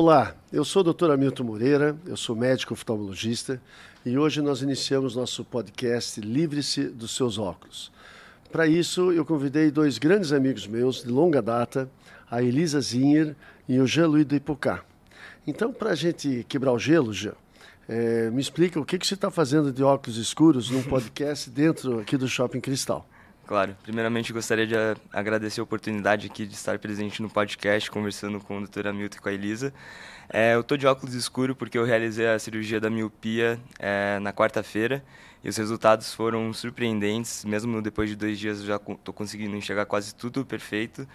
Olá, eu sou o Dr. Hamilton Moreira, eu sou médico oftalmologista e hoje nós iniciamos nosso podcast Livre-se dos seus óculos. Para isso, eu convidei dois grandes amigos meus de longa data, a Elisa Zinher e o Jean-Louis de Hipocá. Então, para a gente quebrar o gelo, Jean, é, me explica o que, que você está fazendo de óculos escuros num podcast dentro aqui do Shopping Cristal. Claro. Primeiramente, gostaria de agradecer a oportunidade aqui de estar presente no podcast, conversando com o Dr. Hamilton e com a Elisa. É, eu estou de óculos escuro porque eu realizei a cirurgia da miopia é, na quarta-feira e os resultados foram surpreendentes. Mesmo depois de dois dias, eu já estou conseguindo enxergar quase tudo perfeito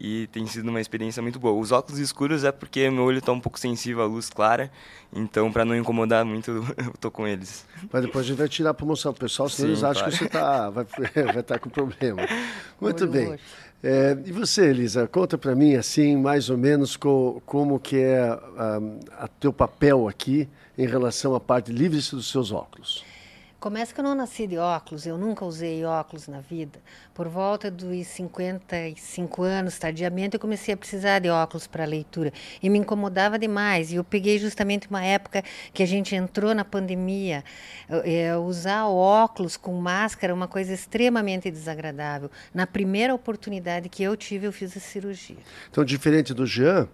e tem sido uma experiência muito boa. Os óculos escuros é porque meu olho está um pouco sensível à luz clara, então para não incomodar muito eu tô com eles. Mas depois a gente vai tirar para mostrar pro pessoal, senão Sim, eles acham claro. que você tá, vai vai estar tá com problema. Muito bem. É, e você, Elisa, conta para mim assim, mais ou menos co, como que é um, a teu papel aqui em relação à parte livre dos seus óculos. Começa que eu não nasci de óculos, eu nunca usei óculos na vida. Por volta dos 55 anos, tardiamente, eu comecei a precisar de óculos para leitura. E me incomodava demais. E eu peguei justamente uma época que a gente entrou na pandemia. É, usar óculos com máscara é uma coisa extremamente desagradável. Na primeira oportunidade que eu tive, eu fiz a cirurgia. Então, diferente do Jean,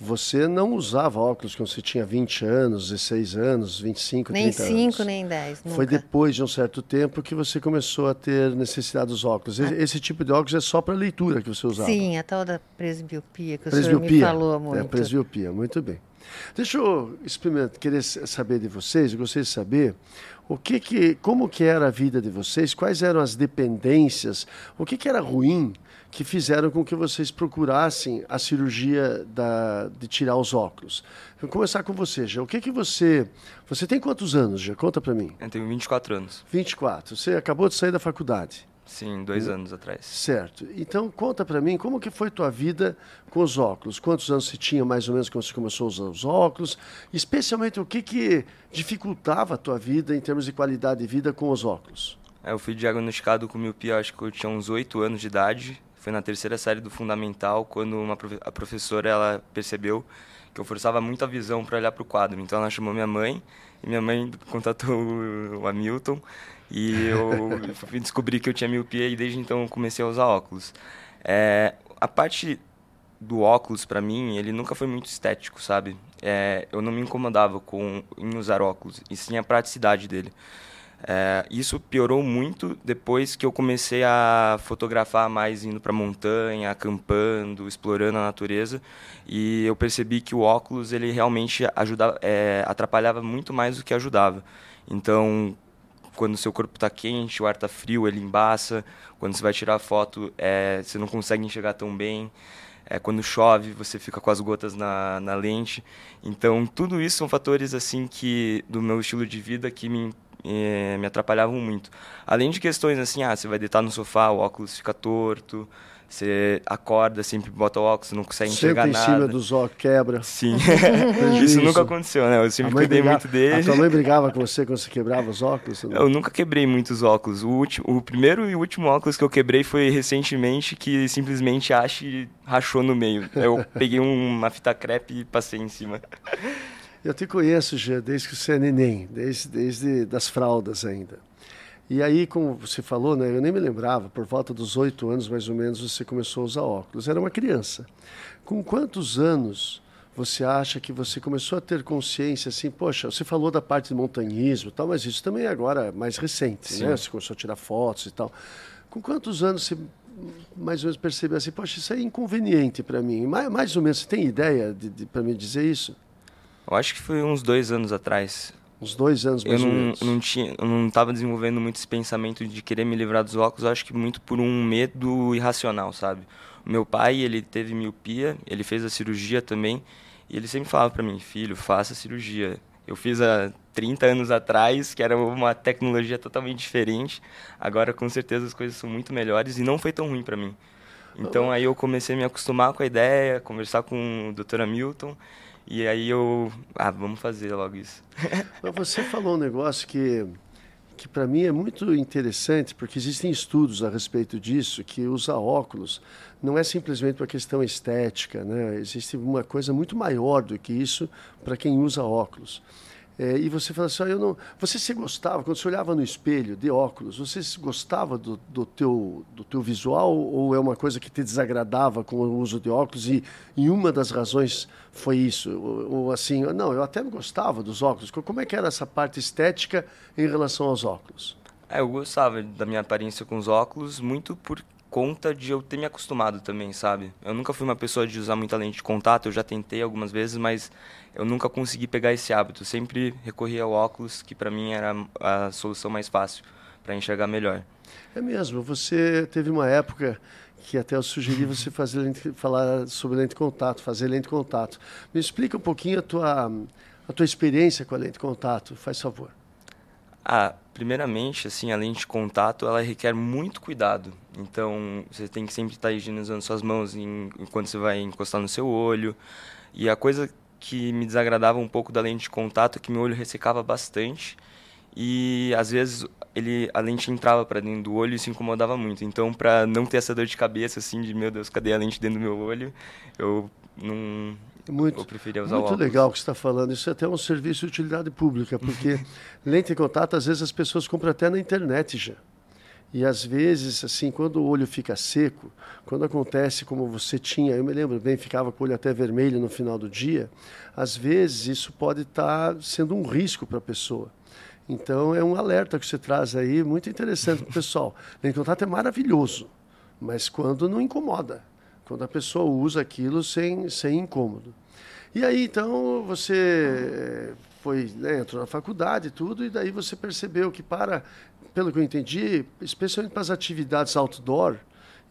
você não usava óculos quando você tinha 20 anos, 16 anos, 25, nem 30 5, anos. Nem 5, nem 10. Foi depois de um certo tempo que você começou a ter necessidade dos óculos. Ah. Esse tipo de óculos é só para leitura que você usava? Sim, a tal da presbiopia que presbiopia. o senhor me falou muito. É, presbiopia, muito bem. Deixa eu experimentar, querer saber de vocês, eu gostaria de saber o que que, como que era a vida de vocês, quais eram as dependências, o que que era ruim que fizeram com que vocês procurassem a cirurgia da, de tirar os óculos. Vou começar com você, já. O que que você... Você tem quantos anos, já? Conta para mim. Eu tenho 24 anos. 24. Você acabou de sair da faculdade. Sim, dois hum. anos atrás. Certo. Então, conta para mim, como que foi tua vida com os óculos? Quantos anos você tinha, mais ou menos, quando você começou a usar os óculos? Especialmente, o que que dificultava a tua vida em termos de qualidade de vida com os óculos? É, eu fui diagnosticado com miopia, acho que eu tinha uns 8 anos de idade. Foi na terceira série do fundamental, quando uma, a professora ela percebeu que eu forçava muito a visão para olhar para o quadro. Então ela chamou minha mãe, e minha mãe contatou o Hamilton, e eu descobri que eu tinha miopia, e desde então comecei a usar óculos. É, a parte do óculos, para mim, ele nunca foi muito estético, sabe? É, eu não me incomodava com em usar óculos, e sim a praticidade dele. É, isso piorou muito depois que eu comecei a fotografar mais indo para montanha, acampando, explorando a natureza, e eu percebi que o óculos ele realmente ajudava, é, atrapalhava muito mais do que ajudava. Então, quando o seu corpo está quente, o ar está frio, ele embaça. Quando você vai tirar foto, é, você não consegue enxergar tão bem. É, quando chove, você fica com as gotas na, na lente. Então, tudo isso são fatores assim que do meu estilo de vida que me é, me atrapalhavam muito. Além de questões assim, ah, você vai deitar no sofá, o óculos fica torto, você acorda, sempre bota o óculos, não consegue enxergar Senta nada. em cima dos óculos, quebra. Sim. isso nunca aconteceu, né? Eu sempre cuidei brigava, muito dele. A tua mãe brigava com você quando você quebrava os óculos? Eu nunca quebrei muitos óculos. O, último, o primeiro e último óculos que eu quebrei foi recentemente, que simplesmente ache rachou no meio. Eu peguei uma fita crepe e passei em cima. Eu te conheço já desde que você é neném, desde, desde das fraldas ainda. E aí, como você falou, né, eu nem me lembrava, por volta dos oito anos mais ou menos você começou a usar óculos. Era uma criança. Com quantos anos você acha que você começou a ter consciência assim, poxa, você falou da parte de montanhismo e tal, mas isso também é agora mais recente, Sim. né? Você começou a tirar fotos e tal. Com quantos anos você mais ou menos percebeu assim, poxa, isso é inconveniente para mim? Mais, mais ou menos, você tem ideia de, de para me dizer isso? Eu acho que foi uns dois anos atrás. Uns dois anos mais eu não, ou menos. não tinha, eu não estava desenvolvendo muito esse pensamento de querer me livrar dos óculos. acho que muito por um medo irracional, sabe? Meu pai, ele teve miopia, ele fez a cirurgia também, e ele sempre falava para mim, filho, faça a cirurgia. Eu fiz há 30 anos atrás, que era uma tecnologia totalmente diferente. Agora, com certeza, as coisas são muito melhores e não foi tão ruim para mim. Então, aí eu comecei a me acostumar com a ideia, conversar com o Dr. Hamilton, e aí eu, ah, vamos fazer logo isso. Você falou um negócio que, que para mim é muito interessante, porque existem estudos a respeito disso, que usar óculos não é simplesmente uma questão estética, né? existe uma coisa muito maior do que isso para quem usa óculos. É, e você fala assim, ah, eu não, você se gostava, quando você olhava no espelho de óculos, você se gostava do, do, teu, do teu visual ou é uma coisa que te desagradava com o uso de óculos e, e uma das razões foi isso? Ou, ou assim, não, eu até gostava dos óculos. Como é que era essa parte estética em relação aos óculos? É, eu gostava da minha aparência com os óculos muito por conta de eu ter me acostumado também, sabe? Eu nunca fui uma pessoa de usar muita lente de contato, eu já tentei algumas vezes, mas eu nunca consegui pegar esse hábito. Eu sempre recorri ao óculos, que para mim era a solução mais fácil para enxergar melhor. É mesmo. Você teve uma época que até eu sugeri você fazer lente, falar sobre lente de contato, fazer lente de contato. Me explica um pouquinho a tua a tua experiência com a lente de contato, faz favor. Ah, primeiramente, assim, a lente de contato, ela requer muito cuidado. Então, você tem que sempre estar higienizando suas mãos enquanto você vai encostar no seu olho. E a coisa que me desagradava um pouco da lente de contato é que meu olho ressecava bastante. E às vezes ele a lente entrava para dentro do olho e se incomodava muito. Então, para não ter essa dor de cabeça assim de meu Deus, cadê a lente dentro do meu olho? Eu não muito, eu preferia usar muito óculos. legal o que você está falando. Isso é até um serviço de utilidade pública, porque lente de contato, às vezes, as pessoas compram até na internet já. E às vezes, assim, quando o olho fica seco, quando acontece como você tinha, eu me lembro bem, ficava com o olho até vermelho no final do dia, às vezes isso pode estar tá sendo um risco para a pessoa. Então é um alerta que você traz aí, muito interessante para o pessoal. Lente de contato é maravilhoso, mas quando não incomoda, quando a pessoa usa aquilo sem, sem incômodo. E aí, então, você foi, né, entrou na faculdade e tudo, e daí você percebeu que para, pelo que eu entendi, especialmente para as atividades outdoor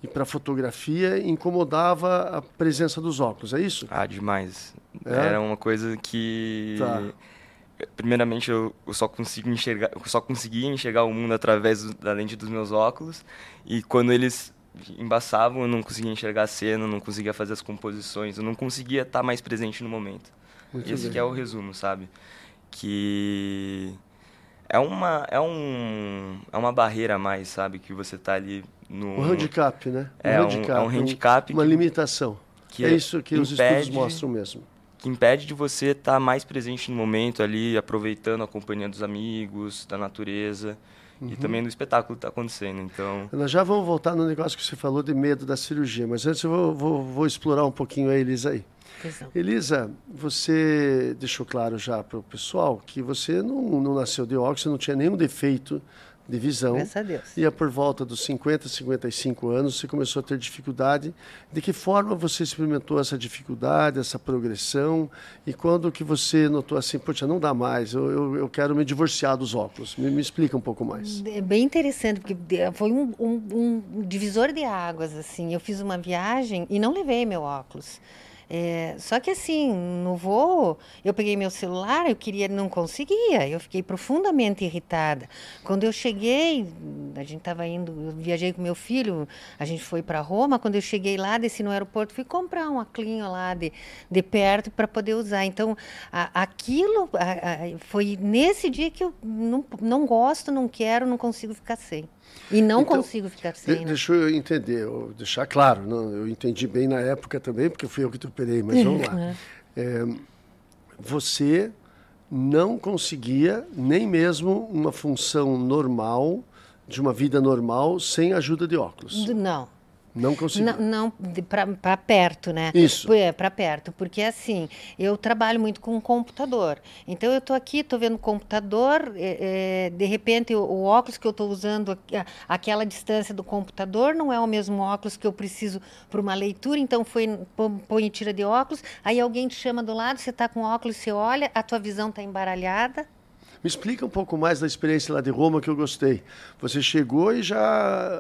e para fotografia, incomodava a presença dos óculos, é isso? Ah, demais. É? Era uma coisa que... Tá. Primeiramente, eu, só consigo enxergar, eu só conseguia enxergar o mundo através da lente dos meus óculos, e quando eles embaçavam, eu não conseguia enxergar a cena, não conseguia fazer as composições, eu não conseguia estar mais presente no momento. Muito Esse é o resumo, sabe? Que é uma é um é uma barreira a mais, sabe, que você tá ali no um handicap, né? Um é, handicap, um, é um handicap, uma limitação. Que é isso que impede, os estudos mostram mesmo. Que impede de você estar tá mais presente no momento ali, aproveitando a companhia dos amigos, da natureza. Uhum. e também do espetáculo que está acontecendo. Então, nós já vamos voltar no negócio que você falou de medo da cirurgia, mas antes eu vou, vou, vou explorar um pouquinho a Elisa aí. Elisa, você deixou claro já para o pessoal que você não, não nasceu de óxido, você não tinha nenhum defeito de visão. Graças a Deus. E a por volta dos 50, 55 anos, você começou a ter dificuldade. De que forma você experimentou essa dificuldade, essa progressão? E quando que você notou assim, poxa, não dá mais, eu, eu, eu quero me divorciar dos óculos? Me, me, explica um pouco mais. É bem interessante, porque foi um, um, um divisor de águas, assim. Eu fiz uma viagem e não levei meu óculos. É, só que assim, no voo, eu peguei meu celular, eu queria, não conseguia, eu fiquei profundamente irritada. Quando eu cheguei, a gente estava indo, eu viajei com meu filho, a gente foi para Roma, quando eu cheguei lá, desci no aeroporto, fui comprar um aclinho lá de, de perto para poder usar. Então, a, aquilo a, a, foi nesse dia que eu não, não gosto, não quero, não consigo ficar sem. E não então, consigo ficar sem. De, né? Deixa eu entender, eu deixar claro, não, eu entendi bem na época também, porque fui eu que te operei, mas vamos lá. É. é, você não conseguia nem mesmo uma função normal, de uma vida normal, sem ajuda de óculos. Não. Não conseguiu. Não, não para perto, né? Isso. É, para perto. Porque, assim, eu trabalho muito com computador. Então, eu estou aqui, estou vendo o computador, é, é, de repente, o, o, óculos que eu estou usando, aquela distância do computador, não é o mesmo óculos que eu preciso para uma leitura. Então, foi, põe e tira de óculos. Aí alguém te chama do lado, você está com óculos, você olha, a tua visão está embaralhada. Me explica um pouco mais da experiência lá de Roma que eu gostei. Você chegou e já.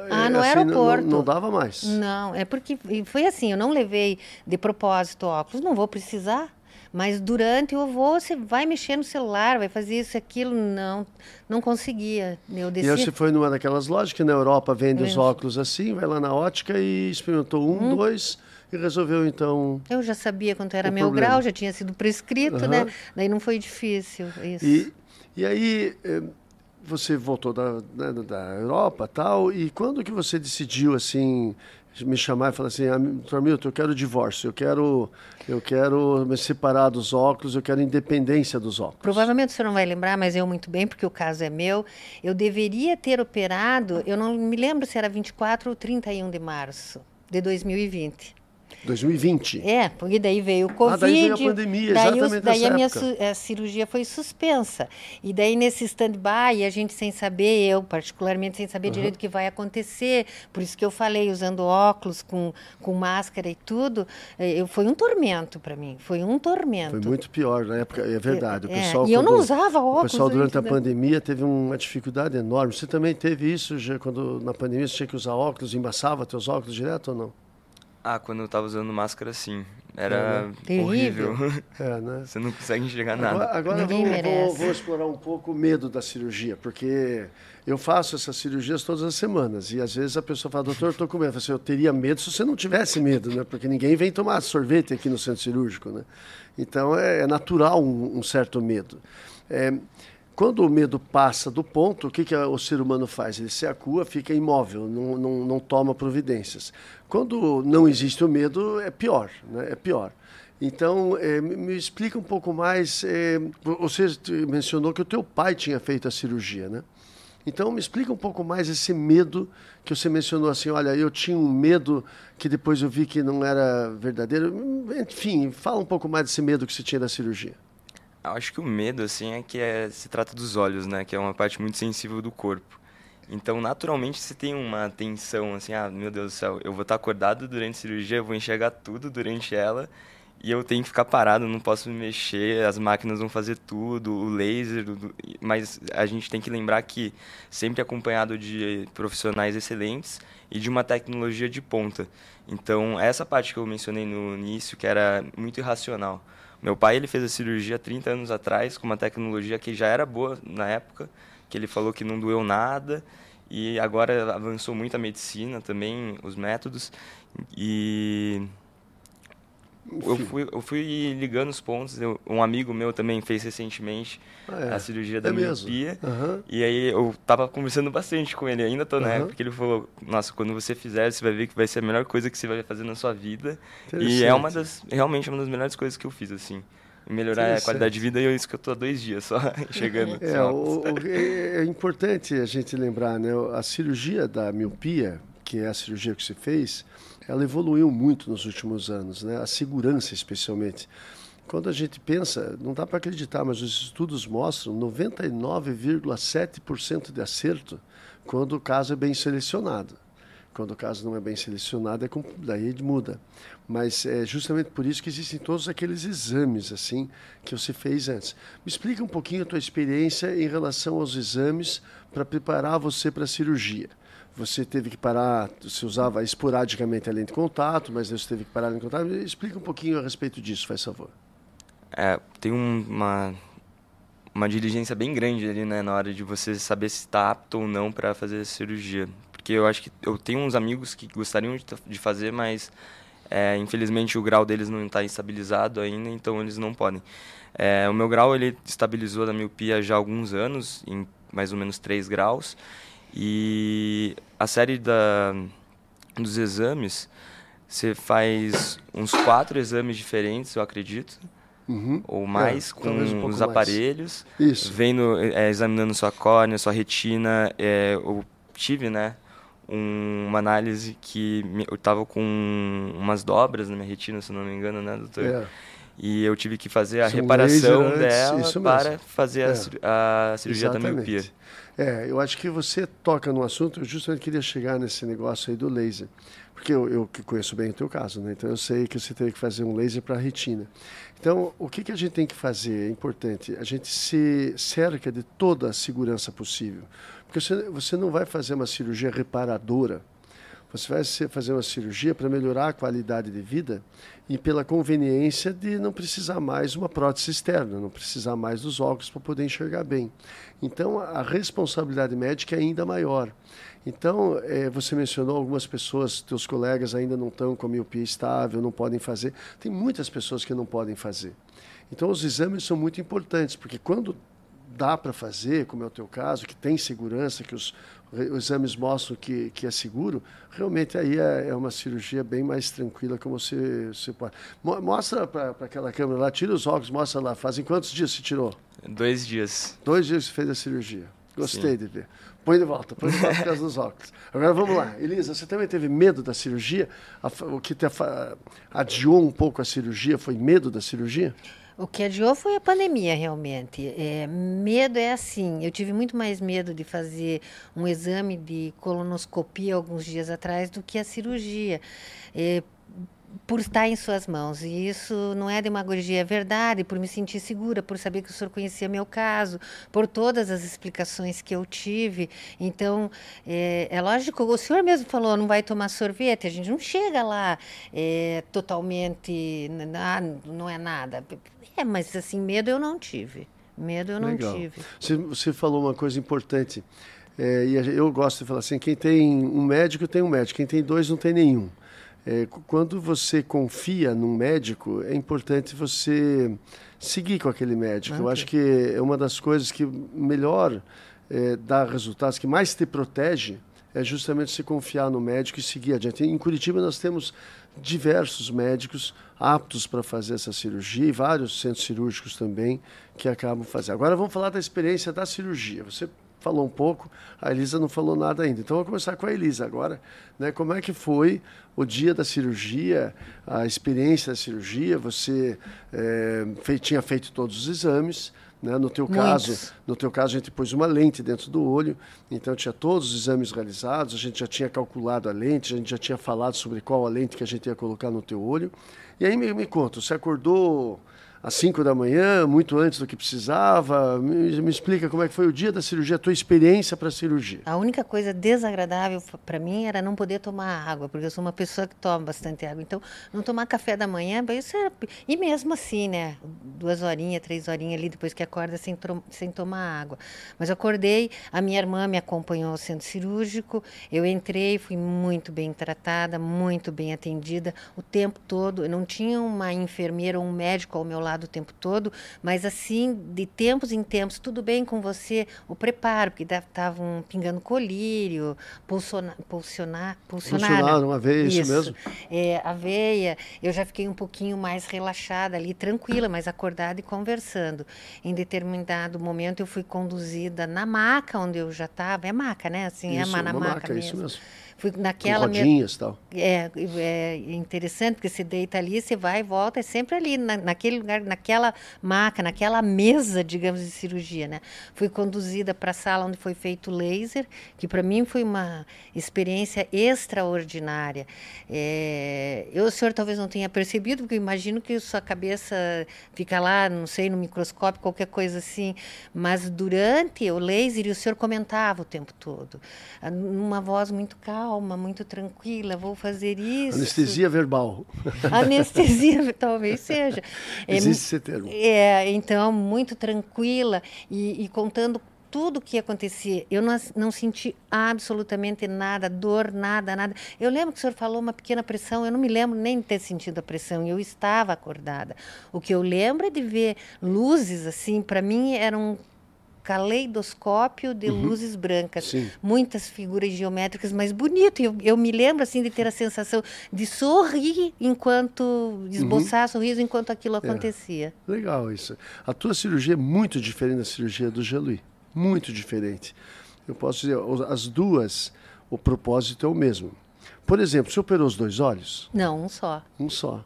Ah, é, no assim, aeroporto. Não, não, dava mais. Não, é porque foi assim, eu não levei de propósito óculos, não vou precisar. Mas durante o voo você vai mexer no celular, vai fazer isso, aquilo. Não, não conseguia. Eu desci... E você foi numa daquelas lojas que na Europa vende os óculos assim, vai lá na ótica e experimentou um, hum. dois e resolveu então. Eu já sabia quanto era meu problema. grau, já tinha sido prescrito, uhum. né? Daí não foi difícil isso. E, e aí, eh, você voltou da, né, da Europa tal, e quando que você decidiu assim me chamar e falar assim, doutor Milton, eu quero divórcio, eu quero, eu quero me separar dos óculos, eu quero independência dos óculos. Provavelmente você não vai lembrar, mas eu muito bem, porque o caso é meu. Eu deveria ter operado, eu não me lembro se era 24 ou 31 de março de 2020. 2020. É, porque daí veio o Covid. Ah, daí veio a pandemia, daí exatamente Daí a minha a cirurgia foi suspensa. E daí nesse stand-by, a gente sem saber, eu particularmente sem saber uhum. direito o que vai acontecer, por isso que eu falei, usando óculos, com, com máscara e tudo, eh, eu, foi um tormento para mim, foi um tormento. Foi muito pior na época, é verdade. O é, pessoal, e eu não usava óculos. O pessoal durante a pandemia teve uma dificuldade enorme. Você também teve isso, já, quando na pandemia você tinha que usar óculos, embaçava teus óculos direto ou não? Ah, quando eu tava usando máscara, sim. Era é, horrível. É, né? Você não consegue enxergar nada. Agora, agora vou, vou, vou, explorar um pouco o medo da cirurgia, porque eu faço essas cirurgias todas as semanas. E às vezes a pessoa fala, doutor, eu tô com medo. Eu, assim, eu teria medo se você não tivesse medo, né? Porque ninguém vem tomar sorvete aqui no centro cirúrgico, né? Então é, é natural um, um certo medo. É, quando o medo passa do ponto, o que, que o ser humano faz? Ele se acua, fica imóvel, não, não, não toma providências. Quando não existe o medo, é pior, né? é pior. Então, é, me explica um pouco mais. É, você mencionou que o teu pai tinha feito a cirurgia, né? Então, me explica um pouco mais esse medo que você mencionou assim. Olha, eu tinha um medo que depois eu vi que não era verdadeiro. Enfim, fala um pouco mais desse medo que você tinha da cirurgia. Acho que o medo, assim, é que é, se trata dos olhos, né? Que é uma parte muito sensível do corpo. Então, naturalmente, você tem uma tensão, assim, ah, meu Deus do céu, eu vou estar acordado durante a cirurgia, eu vou enxergar tudo durante ela, e eu tenho que ficar parado, não posso me mexer, as máquinas vão fazer tudo, o laser, mas a gente tem que lembrar que sempre acompanhado de profissionais excelentes e de uma tecnologia de ponta. Então, essa parte que eu mencionei no início, que era muito irracional, meu pai ele fez a cirurgia 30 anos atrás com uma tecnologia que já era boa na época, que ele falou que não doeu nada e agora avançou muito a medicina também, os métodos e eu fui, eu fui ligando os pontos. Eu, um amigo meu também fez recentemente ah, é. a cirurgia da é miopia. Uhum. E aí eu tava conversando bastante com ele, ainda tô na época, porque ele falou: Nossa, quando você fizer, você vai ver que vai ser a melhor coisa que você vai fazer na sua vida. E é uma das, realmente uma das melhores coisas que eu fiz, assim. Melhorar a qualidade de vida e é isso que eu tô há dois dias só chegando. É, o, o, é, é importante a gente lembrar, né? A cirurgia da miopia, que é a cirurgia que você fez, ela evoluiu muito nos últimos anos, né? a segurança especialmente. Quando a gente pensa, não dá para acreditar, mas os estudos mostram 99,7% de acerto quando o caso é bem selecionado. Quando o caso não é bem selecionado, é, daí muda. Mas é justamente por isso que existem todos aqueles exames assim que você fez antes. Me explica um pouquinho a tua experiência em relação aos exames para preparar você para a cirurgia você teve que parar, você usava esporadicamente a lente de contato, mas você teve que parar a lente de contato. Explica um pouquinho a respeito disso, faz favor. É, tem uma, uma diligência bem grande ali, né, na hora de você saber se está apto ou não para fazer a cirurgia. Porque eu acho que eu tenho uns amigos que gostariam de, fazer, mas é, infelizmente o grau deles não está estabilizado ainda, então eles não podem. É, o meu grau ele estabilizou da miopia já há alguns anos, em mais ou menos 3 graus. E a série da, dos exames, você faz uns quatro exames diferentes, eu acredito. Uhum. Ou mais, é, com um os aparelhos. Mais. Isso. Vendo, é, examinando sua córnea, sua retina. É, eu tive, né? Um, uma análise que me, eu tava com umas dobras na minha retina, se não me engano, né, doutor? É. E eu tive que fazer a reparação dela para fazer a, é. a cirurgia Exatamente. da miopia. É, eu acho que você toca no assunto, eu justamente queria chegar nesse negócio aí do laser. Porque eu, eu que conheço bem o teu caso, né? Então eu sei que você teve que fazer um laser para a retina. Então, o que, que a gente tem que fazer? É importante. A gente se cerca de toda a segurança possível. Porque você, você não vai fazer uma cirurgia reparadora você vai fazer uma cirurgia para melhorar a qualidade de vida e pela conveniência de não precisar mais uma prótese externa, não precisar mais dos óculos para poder enxergar bem. Então, a responsabilidade médica é ainda maior. Então, é, você mencionou algumas pessoas, teus colegas ainda não estão com a miopia estável, não podem fazer. Tem muitas pessoas que não podem fazer. Então, os exames são muito importantes, porque quando dá para fazer, como é o teu caso, que tem segurança, que os, os exames mostram que, que é seguro, realmente aí é, é uma cirurgia bem mais tranquila, como você, você pode. Mostra para aquela câmera lá, tira os óculos, mostra lá. Fazem quantos dias você tirou? Dois dias. Dois dias você fez a cirurgia. Gostei Sim. de ver. Põe de volta, põe de volta por causa dos óculos. Agora vamos lá. Elisa, você também teve medo da cirurgia? O que te adiou um pouco a cirurgia foi medo da cirurgia? O que adiou foi a pandemia, realmente. É, medo é assim. Eu tive muito mais medo de fazer um exame de colonoscopia alguns dias atrás do que a cirurgia. É, por estar em suas mãos. E isso não é demagogia, é verdade, por me sentir segura, por saber que o senhor conhecia meu caso, por todas as explicações que eu tive. Então, é, é lógico, o senhor mesmo falou, não vai tomar sorvete, a gente não chega lá é, totalmente, ah, não é nada. É, mas assim, medo eu não tive. Medo eu não Legal. tive. Você, você falou uma coisa importante. É, e eu gosto de falar assim: quem tem um médico tem um médico, quem tem dois não tem nenhum. É, quando você confia num médico, é importante você seguir com aquele médico. Okay. Eu acho que é uma das coisas que melhor é, dá resultados, que mais te protege, é justamente se confiar no médico e seguir adiante. Em Curitiba nós temos diversos médicos aptos para fazer essa cirurgia e vários centros cirúrgicos também que acabam fazendo. Agora vamos falar da experiência da cirurgia. Você falou um pouco, a Elisa não falou nada ainda. Então, vou começar com a Elisa agora. Né? Como é que foi o dia da cirurgia, a experiência da cirurgia? Você é, fei, tinha feito todos os exames, né? No teu Muitos. caso, no teu caso a gente pôs uma lente dentro do olho, então tinha todos os exames realizados, a gente já tinha calculado a lente, a gente já tinha falado sobre qual a lente que a gente ia colocar no teu olho. E aí me, me conta, você acordou às 5 da manhã, muito antes do que precisava? Me, me, explica como é que foi o dia da cirurgia, a tua experiência para a cirurgia. A única coisa desagradável para mim era não poder tomar água, porque eu sou uma pessoa que toma bastante água. Então, não tomar café da manhã, isso era... E mesmo assim, né? Duas horinhas, três horinhas ali, depois que acorda, sem, sem tomar água. Mas acordei, a minha irmã me acompanhou ao centro cirúrgico, eu entrei, fui muito bem tratada, muito bem atendida o tempo todo. Eu não tinha uma enfermeira ou um médico ao meu lado lado o tempo todo, mas assim, de tempos em tempos, tudo bem com você, o preparo, porque estavam pingando colírio, pulsionar, pulsionar, pulsionar. uma aveia, isso, isso mesmo? É, aveia, eu já fiquei um pouquinho mais relaxada ali, tranquila, mas acordada e conversando. Em determinado momento eu fui conduzida na maca onde eu já estava, é maca, né? Assim, isso, é na maca, maca mesmo. Isso mesmo. Fui naquela. Com rodinhas tal. É, é interessante, porque você deita ali, você vai e volta, é sempre ali, na, naquele lugar, naquela maca, naquela mesa, digamos, de cirurgia, né? Fui conduzida para a sala onde foi feito o laser, que para mim foi uma experiência extraordinária. É, eu, o senhor talvez não tenha percebido, porque eu imagino que sua cabeça fica lá, não sei, no microscópio, qualquer coisa assim, mas durante o laser, o senhor comentava o tempo todo, numa voz muito calma calma, muito tranquila, vou fazer isso. Anestesia verbal. Anestesia, talvez seja. Existe é, esse termo. É, então, muito tranquila e, e contando tudo o que acontecia. Eu não, não senti absolutamente nada, dor, nada, nada. Eu lembro que o senhor falou uma pequena pressão, eu não me lembro nem de ter sentido a pressão, eu estava acordada. O que eu lembro é de ver luzes, assim, para mim eram caleidoscópio de uhum. luzes brancas, Sim. muitas figuras geométricas, mas bonito. Eu, eu me lembro assim de ter a sensação de sorrir enquanto esboçar uhum. sorriso enquanto aquilo é. acontecia. É. Legal isso. A tua cirurgia é muito diferente da cirurgia do Gelui, muito diferente. Eu posso dizer, as duas, o propósito é o mesmo. Por exemplo, você operou os dois olhos? Não, um só. Um só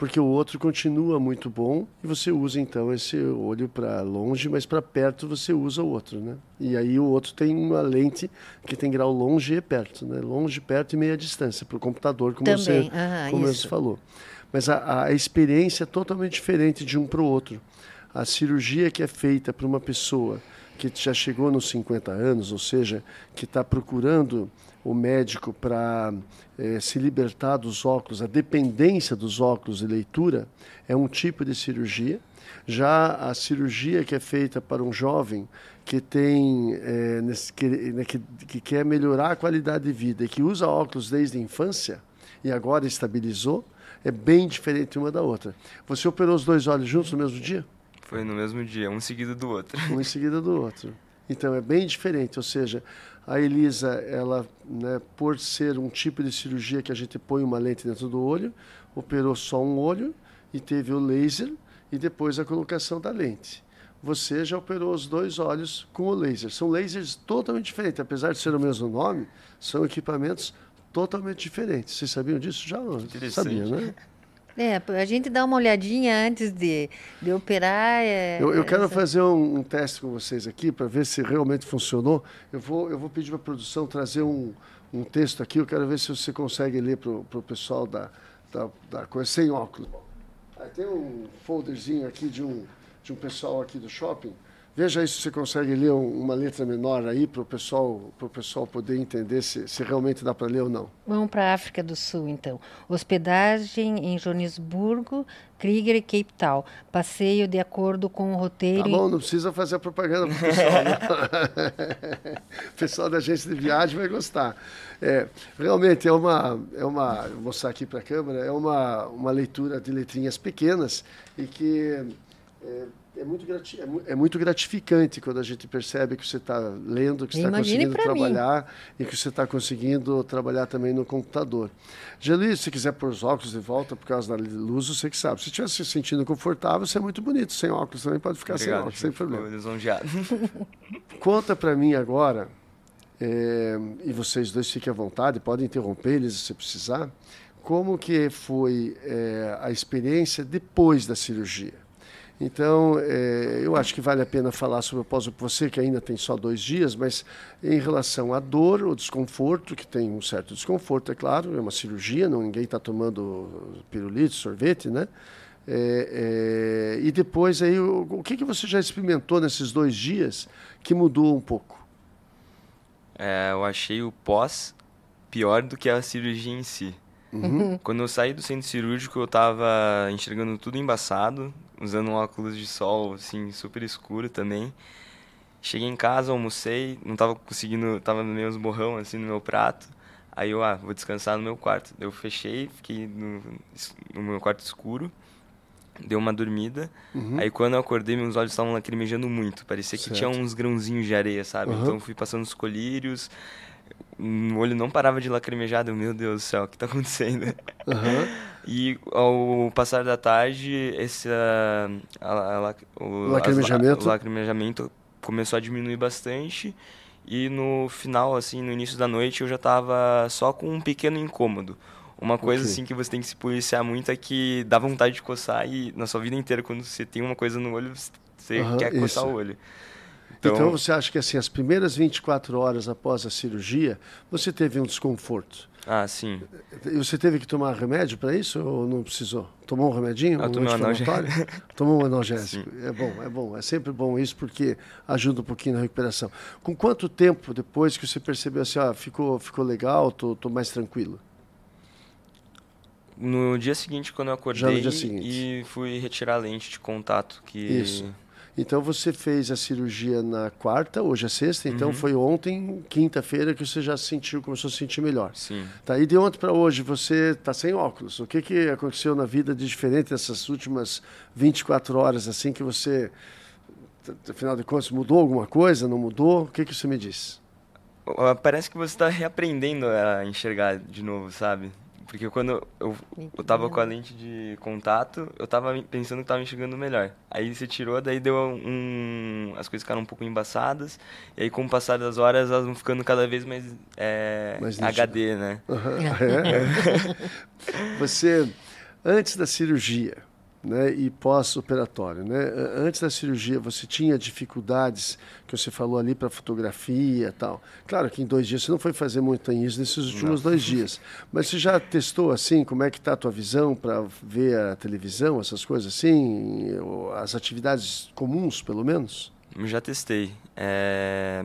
porque o outro continua muito bom e você usa então esse olho para longe, mas para perto você usa o outro, né? E aí o outro tem uma lente que tem grau longe e perto, né? Longe, perto e meia distância para o computador, como Também. você, como você falou. Mas a, a experiência é totalmente diferente de um para o outro. A cirurgia que é feita para uma pessoa que já chegou nos 50 anos, ou seja, que está procurando o médico para é, se libertar dos óculos, a dependência dos óculos de leitura é um tipo de cirurgia. Já a cirurgia que é feita para um jovem que tem é, nesse, que, né, que, que quer melhorar a qualidade de vida e que usa óculos desde a infância e agora estabilizou, é bem diferente uma da outra. Você operou os dois olhos juntos no mesmo dia? Foi no mesmo dia, um seguido do outro. Um em seguida do outro. Então é bem diferente, ou seja, a Elisa, ela, né, por ser um tipo de cirurgia que a gente põe uma lente dentro do olho, operou só um olho e teve o laser e depois a colocação da lente. Você já operou os dois olhos com o laser. São lasers totalmente diferentes, apesar de ser o mesmo nome, são equipamentos totalmente diferentes. Vocês sabiam disso já? Sabiam, né? É, a gente dá uma olhadinha antes de, de operar. É, eu, eu quero essa... fazer um, um, teste com vocês aqui para ver se realmente funcionou. Eu vou, eu vou pedir para a produção trazer um, um texto aqui. Eu quero ver se você consegue ler para o pessoal da, da, da coisa sem óculos. Aí tem um folderzinho aqui de um, de um pessoal aqui do shopping Veja aí se você consegue ler uma letra menor aí para o pessoal, pessoal poder entender se, se realmente dá para ler ou não. Vamos para a África do Sul, então. Hospedagem em Joanesburgo, Krieger e Cape Town. Passeio de acordo com o roteiro. Tá bom, não precisa fazer a propaganda para o pessoal. Né? o pessoal da agência de viagem vai gostar. É, realmente é uma, é uma, vou mostrar aqui para a câmera, é uma, uma leitura de letrinhas pequenas e que é, é muito, grati é, é, muito gratificante quando a gente percebe que você está lendo, que você está conseguindo trabalhar mim. e que você está conseguindo trabalhar também no computador. Geli, se quiser pôr os óculos de volta por causa da luz, você que sabe. Se estiver se sentindo confortável, você é muito bonito. Sem óculos também pode ficar Obrigado, sem óculos, sem problema. Lisonjeado. Conta para mim agora, é, e vocês dois fiquem à vontade, podem interromper eles se precisar, como que foi é, a experiência depois da cirurgia? Então, é, eu acho que vale a pena falar sobre o pós você que ainda tem só dois dias, mas em relação à dor, o desconforto, que tem um certo desconforto, é claro, é uma cirurgia, não ninguém está tomando pirulito, sorvete, né? É, é, e depois aí, o, o que, que você já experimentou nesses dois dias que mudou um pouco? É, eu achei o pós pior do que a cirurgia em si. Uhum. Quando eu saí do centro cirúrgico, eu estava enxergando tudo embaçado, usando um óculos de sol, assim, super escuro também. Cheguei em casa, almocei, não tava conseguindo, tava meio esborrão, assim, no meu prato. Aí eu, ah, vou descansar no meu quarto. Eu fechei, fiquei no, no meu quarto escuro, dei uma dormida. Uhum. Aí quando eu acordei, meus olhos estavam lacrimejando muito. Parecia que certo. tinha uns grãozinhos de areia, sabe? Uhum. Então fui passando os colírios, o olho não parava de lacrimejar. Eu, meu Deus do céu, o que está acontecendo? Uhum. E ao passar da tarde, esse a, a, a, o lacrimejamento. As, o lacrimejamento começou a diminuir bastante. E no final, assim, no início da noite, eu já estava só com um pequeno incômodo. Uma coisa okay. assim que você tem que se policiar muito é que dá vontade de coçar e na sua vida inteira, quando você tem uma coisa no olho, você uhum, quer coçar isso. o olho. Então, então, você acha que assim, as primeiras 24 horas após a cirurgia, você teve um desconforto? Ah, sim. E você teve que tomar remédio para isso ou não precisou? Tomou um remedinho? Eu um tomei um analgésico. Tomou um analgésico. Sim. É bom, é bom. É sempre bom isso porque ajuda um pouquinho na recuperação. Com quanto tempo depois que você percebeu assim, ah, ficou, ficou legal, tô, tô mais tranquilo? No dia seguinte, quando eu acordei e fui retirar a lente de contato que... Isso então você fez a cirurgia na quarta, hoje é sexta, então uhum. foi ontem, quinta-feira, que você já sentiu, começou a se sentir melhor. Sim. Tá, e de ontem para hoje você está sem óculos. O que, que aconteceu na vida de diferente nessas últimas 24 horas, assim, que você, afinal de contas, mudou alguma coisa, não mudou? O que, que você me diz? Parece que você está reaprendendo a enxergar de novo, sabe? Porque quando eu, eu tava com a lente de contato, eu tava pensando que tava enxergando melhor. Aí você tirou, daí deu um. As coisas ficaram um pouco embaçadas. E aí, com o passar das horas, elas vão ficando cada vez mais, é, mais HD, né? Uhum. É. você, antes da cirurgia, né, e pós-operatório. Né? Antes da cirurgia, você tinha dificuldades que você falou ali para fotografia e tal. Claro que em dois dias você não foi fazer montanhismo nesses últimos não. dois dias, mas você já testou assim como é que está a tua visão para ver a televisão, essas coisas assim, as atividades comuns, pelo menos? Já testei. É...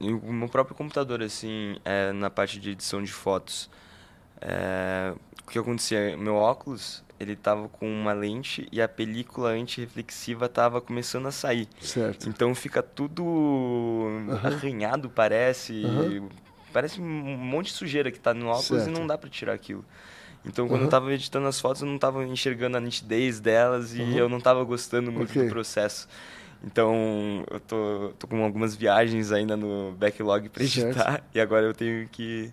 O meu próprio computador, assim, é, na parte de edição de fotos. É... O que acontecia? Meu óculos ele tava com uma lente e a película antirreflexiva tava começando a sair. Certo. Então fica tudo uhum. arranhado, parece. Uhum. Parece um monte de sujeira que tá no óculos certo. e não dá para tirar aquilo. Então, quando uhum. eu estava editando as fotos, eu não estava enxergando a nitidez delas e eu não estava gostando muito okay. do processo. Então, eu tô, tô com algumas viagens ainda no backlog para editar e agora eu tenho que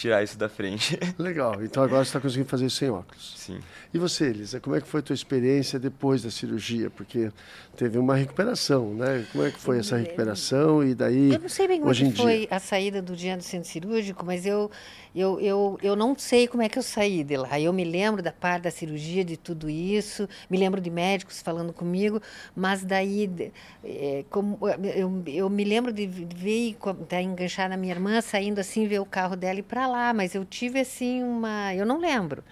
tirar isso da frente. Legal. Então agora você está conseguindo fazer isso sem óculos. Sim. E você, Elisa, como é que foi a tua experiência depois da cirurgia? Porque teve uma recuperação, né? Como é que foi essa recuperação e daí Eu não sei bem como hoje é foi a saída do dia do centro cirúrgico, mas eu, eu, eu, eu não sei como é que eu saí de lá. Eu me lembro da parte da cirurgia, de tudo isso, me lembro de médicos falando comigo, mas daí é, como, eu, eu me lembro de ver, estar enganchada na minha irmã, saindo assim, ver o carro dela e para lá, mas eu tive assim uma. Eu não lembro.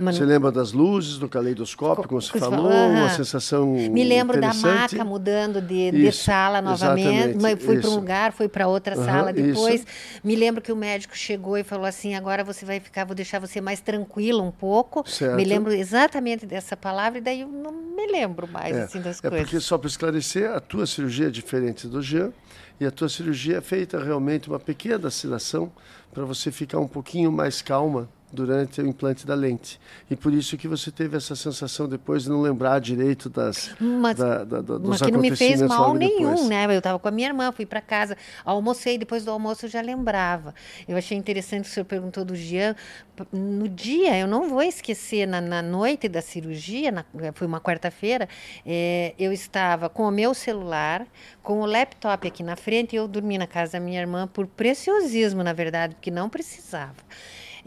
Você lembra das luzes do caleidoscópio, como você falou? Uma sensação Me lembro da maca mudando de, de sala novamente. Mas fui para um lugar, fui para outra uhum, sala depois. Isso. Me lembro que o médico chegou e falou assim: agora você vai ficar, vou deixar você mais tranquilo um pouco. Certo. Me lembro exatamente dessa palavra e daí eu não me lembro mais é, assim, das é coisas. Porque, só para esclarecer, a tua cirurgia é diferente do Jean e a tua cirurgia é feita realmente uma pequena vacinação para você ficar um pouquinho mais calma durante o implante da lente. E por isso que você teve essa sensação depois de não lembrar direito das mas, da, da, da, dos mas que não me fez mal nenhum, depois. né? Eu estava com a minha irmã, fui para casa, almocei, depois do almoço eu já lembrava. Eu achei interessante que o senhor perguntou do Jean. No dia, eu não vou esquecer, na, na noite da cirurgia, na, foi uma quarta-feira, é, eu estava com o meu celular, com o laptop aqui na frente, e eu dormi na casa da minha irmã por preciosismo, na verdade, porque não precisava.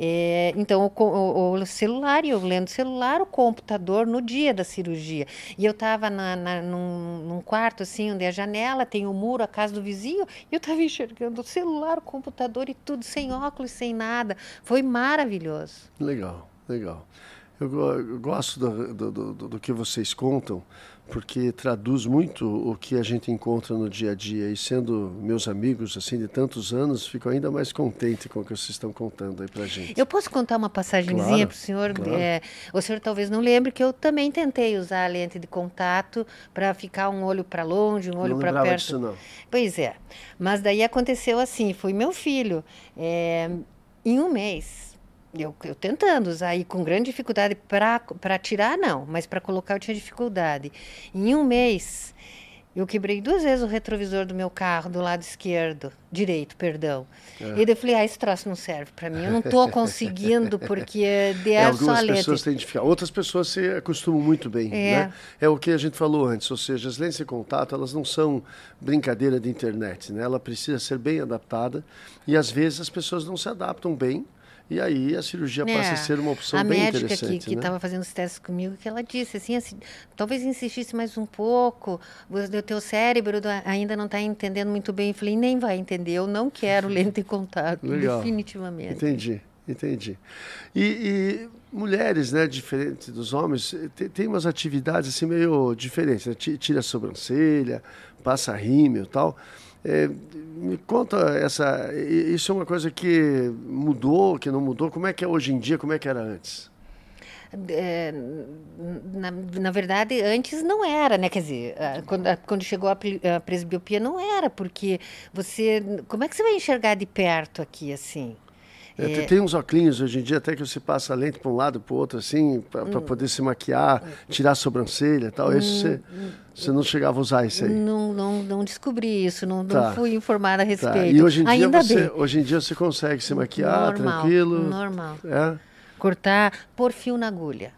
É, então, o, o, o, celular, eu lendo celular, o computador no dia da cirurgia. E eu estava num, num, quarto, assim, onde é a janela, tem o um muro, a casa do vizinho, e eu estava enxergando o celular, o computador e tudo, sem óculos, sem nada. Foi maravilhoso. Legal, legal. Eu, eu gosto do, do, do, do que vocês contam, porque traduz muito o que a gente encontra no dia a dia. E sendo meus amigos assim de tantos anos, fico ainda mais contente com o que vocês estão contando aí para gente. Eu posso contar uma passagemzinha claro, para o senhor? Claro. É, o senhor talvez não lembre que eu também tentei usar a lente de contato para ficar um olho para longe, um olho para perto. Disso, não. Pois é, mas daí aconteceu assim, foi meu filho. É, em um mês, eu, eu tentando usar e com grande dificuldade para tirar, não, mas para colocar eu tinha dificuldade. Em um mês, eu quebrei duas vezes o retrovisor do meu carro do lado esquerdo, direito, perdão. É. E daí eu falei, ah, esse troço não serve para mim, eu não estou conseguindo, porque de é, só a pessoas têm dificuldade, outras pessoas se acostumam muito bem. É. Né? é o que a gente falou antes, ou seja, as lentes de contato, elas não são brincadeira de internet, né? ela precisa ser bem adaptada, e às vezes as pessoas não se adaptam bem, e aí a cirurgia é, passa a ser uma opção bem interessante. A médica que estava né? fazendo os testes comigo, que ela disse assim, assim talvez insistisse mais um pouco, o teu cérebro ainda não está entendendo muito bem. Eu falei, nem vai entender, eu não quero lente em contato, Legal. definitivamente. Entendi, entendi. E, e, mulheres, né, diferente dos homens, tem, tem umas atividades assim meio diferentes, né? tira a sobrancelha, passa rímel e tal. É, me conta essa. Isso é uma coisa que mudou, que não mudou. Como é que é hoje em dia? Como é que era antes? É, na, na, verdade, antes não era, né? Quer dizer, quando, quando chegou a, a presbiopia não era, porque você. Como é que você vai enxergar de perto aqui, assim? É, tem uns óculos hoje em dia até que você passa a lente para um lado para o outro, assim, para hum. poder se maquiar, tirar a sobrancelha e tal. Hum. Isso você, você não chegava a usar isso aí? Não, não, não descobri isso, não, tá. não fui informada a respeito. Tá. E hoje em, dia Ainda você, bem. hoje em dia você consegue se maquiar normal, tranquilo? Normal. É? Cortar, pôr fio na agulha.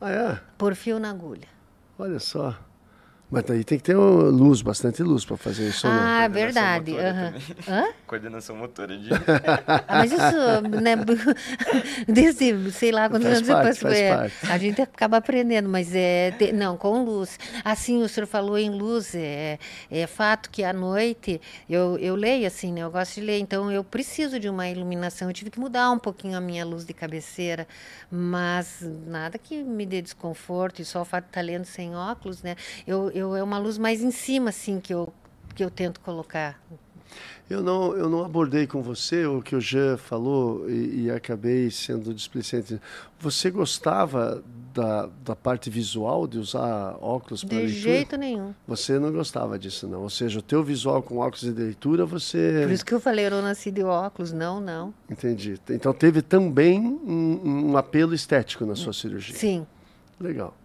Ah, é? Pôr fio na agulha. Olha só. Mas aí tem que ter luz, bastante luz para fazer isso. Ah, né? verdade. Uhum. Coordenação motora. De... ah, mas isso, né, desde, sei lá, quantos anos depois. Faz é, parte. A gente acaba aprendendo, mas é. não, com luz. Assim, o senhor falou em luz, é, é fato que à noite eu, eu leio assim, né? Eu gosto de ler, então eu preciso de uma iluminação. Eu tive que mudar um pouquinho a minha luz de cabeceira, mas nada que me dê desconforto, e só o fato de estar lendo sem óculos, né? Eu, eu, é uma luz mais em cima, assim, que eu, que eu tento colocar Eu não, eu não abordei com você o que o Jean falou e, e acabei sendo displicente. Você gostava da, da parte visual de usar óculos para leitura? De jeito nenhum. Você não gostava disso, não. Ou seja, o teu visual com óculos de leitura, você... Por isso que eu falei, eu não nasci de óculos. Não, não. Entendi. Então teve também um, um apelo estético na sua cirurgia. Sim. Legal.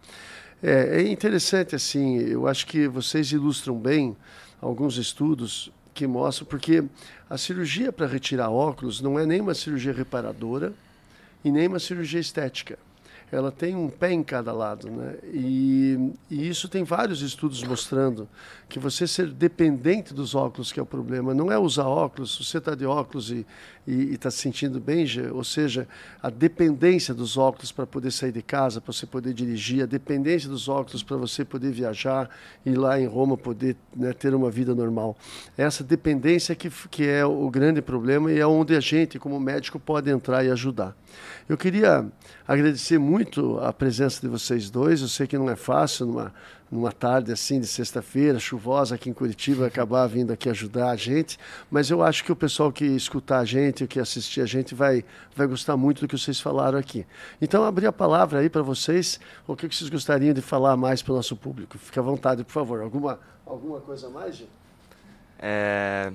É, é interessante, assim, eu acho que vocês ilustram bem alguns estudos que mostram, porque a cirurgia para retirar óculos não é nem uma cirurgia reparadora e nem uma cirurgia estética ela tem um pé em cada lado, né? E, e, isso tem vários estudos mostrando que você ser dependente dos óculos que é o problema. Não é usar óculos, você está de óculos e está se sentindo bem, ou seja, a dependência dos óculos para poder sair de casa, para você poder dirigir, a dependência dos óculos para você poder viajar e lá em Roma poder né, ter uma vida normal. Essa dependência que, que é o grande problema e é onde a gente, como médico, pode entrar e ajudar. Eu queria agradecer muito a presença de vocês dois. Eu sei que não é fácil numa, numa tarde assim de sexta-feira, chuvosa aqui em Curitiba, acabar vindo aqui ajudar a gente, mas eu acho que o pessoal que escutar a gente, que assistir a gente, vai, vai gostar muito do que vocês falaram aqui. Então, abrir a palavra aí para vocês, o que vocês gostariam de falar mais para o nosso público? Fique à vontade, por favor. Alguma, alguma coisa mais, gente? É,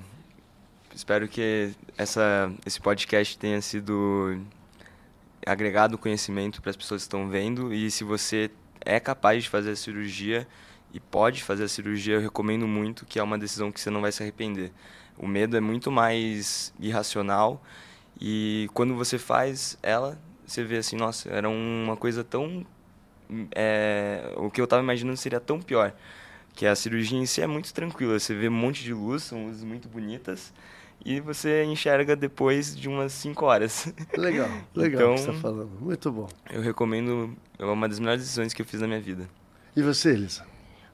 espero que essa, esse podcast tenha sido agregado conhecimento para as pessoas que estão vendo e se você é capaz de fazer a cirurgia e pode fazer a cirurgia, eu recomendo muito que é uma decisão que você não vai se arrepender. O medo é muito mais irracional e quando você faz ela, você vê assim, nossa, era uma coisa tão é, o que eu estava imaginando seria tão pior. Que a cirurgia em si é muito tranquila, você vê um monte de luz, são luzes muito bonitas, e você enxerga depois de umas 5 horas. Legal, legal então, que você está falando. Muito bom. Eu recomendo, é uma das melhores decisões que eu fiz na minha vida. E você, Elisa?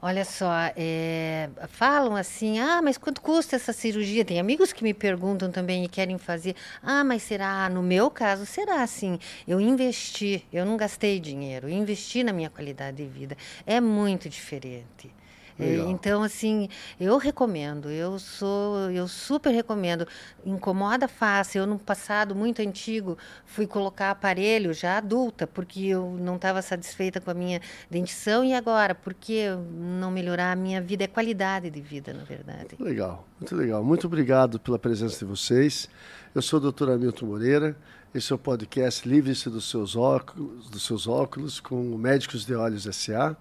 Olha só, é, falam assim, ah, mas quanto custa essa cirurgia? Tem amigos que me perguntam também e querem fazer. Ah, mas será? No meu caso, será assim? Eu investi, eu não gastei dinheiro, eu investi na minha qualidade de vida. É muito diferente. É, então, assim, eu recomendo, eu sou, eu super recomendo. Incomoda fácil. Eu, no passado muito antigo, fui colocar aparelho já adulta, porque eu não estava satisfeita com a minha dentição. E agora, por que não melhorar a minha vida? É qualidade de vida, na verdade. Legal, muito legal. Muito obrigado pela presença de vocês. Eu sou o doutor Hamilton Moreira. Esse é o podcast Livre-se dos seus óculos, dos seus óculos com Médicos de Olhos S.A.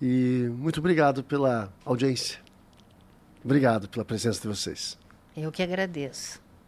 E muito obrigado pela audiência. Obrigado pela presença de vocês. Eu que agradeço.